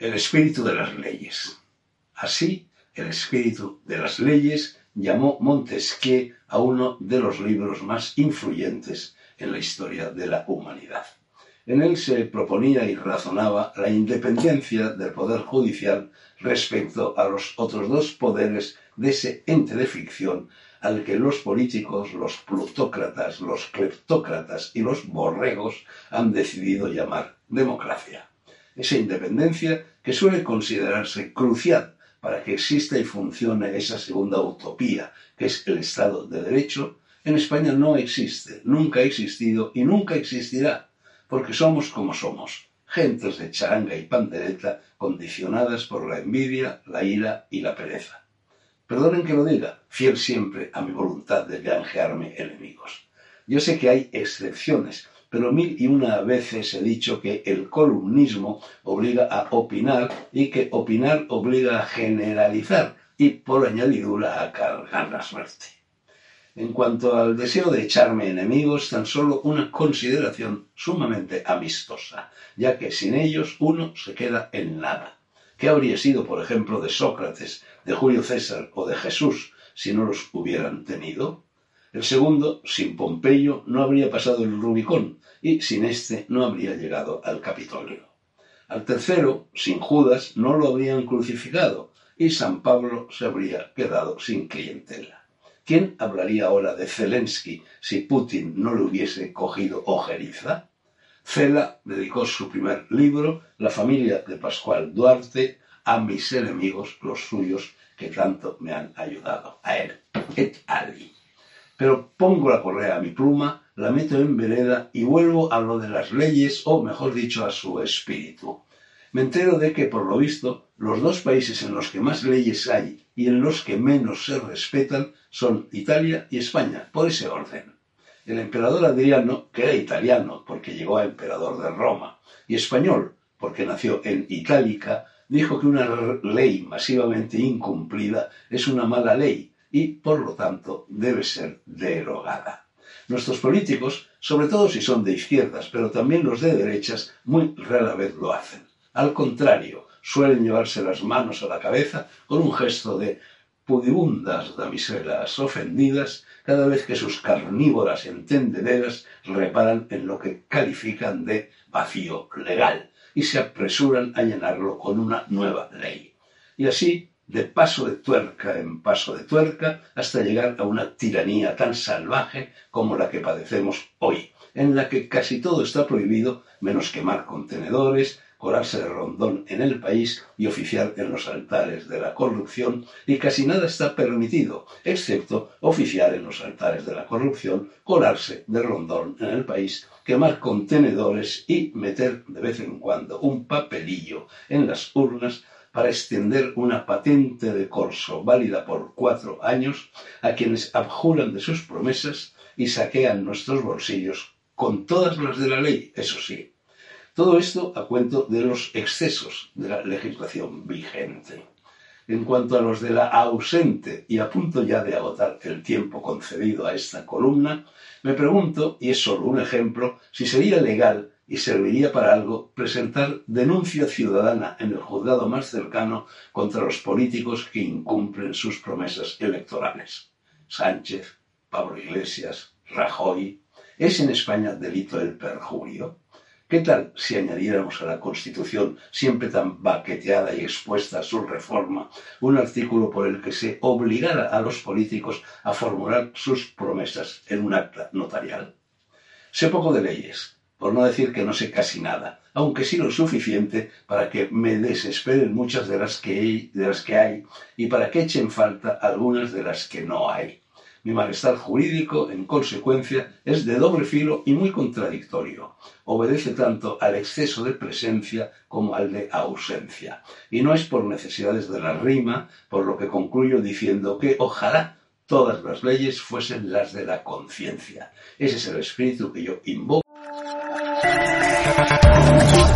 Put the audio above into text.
El espíritu de las leyes. Así, el espíritu de las leyes llamó Montesquieu a uno de los libros más influyentes en la historia de la humanidad. En él se proponía y razonaba la independencia del poder judicial respecto a los otros dos poderes de ese ente de ficción al que los políticos, los plutócratas, los cleptócratas y los borregos han decidido llamar democracia esa independencia que suele considerarse crucial para que exista y funcione esa segunda utopía, que es el Estado de Derecho, en España no existe, nunca ha existido y nunca existirá, porque somos como somos, gentes de charanga y pandereta condicionadas por la envidia, la ira y la pereza. Perdonen que lo diga, fiel siempre a mi voluntad de granjearme enemigos. Yo sé que hay excepciones, pero mil y una veces he dicho que el columnismo obliga a opinar y que opinar obliga a generalizar y por añadidura a cargar la suerte. En cuanto al deseo de echarme enemigos, tan solo una consideración sumamente amistosa, ya que sin ellos uno se queda en nada. ¿Qué habría sido, por ejemplo, de Sócrates, de Julio César o de Jesús si no los hubieran tenido? El segundo, sin Pompeyo, no habría pasado el Rubicón y sin éste no habría llegado al Capitolio. Al tercero, sin Judas, no lo habrían crucificado y San Pablo se habría quedado sin clientela. ¿Quién hablaría ahora de Zelensky si Putin no le hubiese cogido ojeriza? Cela dedicó su primer libro, La familia de Pascual Duarte, a mis enemigos, los suyos, que tanto me han ayudado, a él, et ali. Pero pongo la correa a mi pluma, la meto en vereda y vuelvo a lo de las leyes, o mejor dicho, a su espíritu. Me entero de que, por lo visto, los dos países en los que más leyes hay y en los que menos se respetan son Italia y España, por ese orden. El emperador Adriano, que era italiano porque llegó a emperador de Roma, y español porque nació en Itálica, dijo que una ley masivamente incumplida es una mala ley y, por lo tanto, debe ser derogada. Nuestros políticos, sobre todo si son de izquierdas, pero también los de derechas, muy rara vez lo hacen. Al contrario, suelen llevarse las manos a la cabeza con un gesto de pudibundas damiselas ofendidas cada vez que sus carnívoras entendederas reparan en lo que califican de vacío legal y se apresuran a llenarlo con una nueva ley. Y así, de paso de tuerca en paso de tuerca, hasta llegar a una tiranía tan salvaje como la que padecemos hoy, en la que casi todo está prohibido menos quemar contenedores, colarse de rondón en el país y oficiar en los altares de la corrupción, y casi nada está permitido, excepto oficiar en los altares de la corrupción, colarse de rondón en el país, quemar contenedores y meter de vez en cuando un papelillo en las urnas para extender una patente de corso válida por cuatro años a quienes abjuran de sus promesas y saquean nuestros bolsillos con todas las de la ley, eso sí, todo esto a cuento de los excesos de la legislación vigente. En cuanto a los de la ausente y a punto ya de agotar el tiempo concedido a esta columna, me pregunto, y es solo un ejemplo, si sería legal y serviría para algo presentar denuncia ciudadana en el juzgado más cercano contra los políticos que incumplen sus promesas electorales. Sánchez, Pablo Iglesias, Rajoy. ¿Es en España delito el perjurio? ¿Qué tal si añadiéramos a la Constitución, siempre tan baqueteada y expuesta a su reforma, un artículo por el que se obligara a los políticos a formular sus promesas en un acta notarial? Sé poco de leyes, por no decir que no sé casi nada, aunque sí lo suficiente para que me desesperen muchas de las que hay, de las que hay y para que echen falta algunas de las que no hay. Mi malestar jurídico, en consecuencia, es de doble filo y muy contradictorio. Obedece tanto al exceso de presencia como al de ausencia. Y no es por necesidades de la rima, por lo que concluyo diciendo que ojalá todas las leyes fuesen las de la conciencia. Ese es el espíritu que yo invoco. No quiero.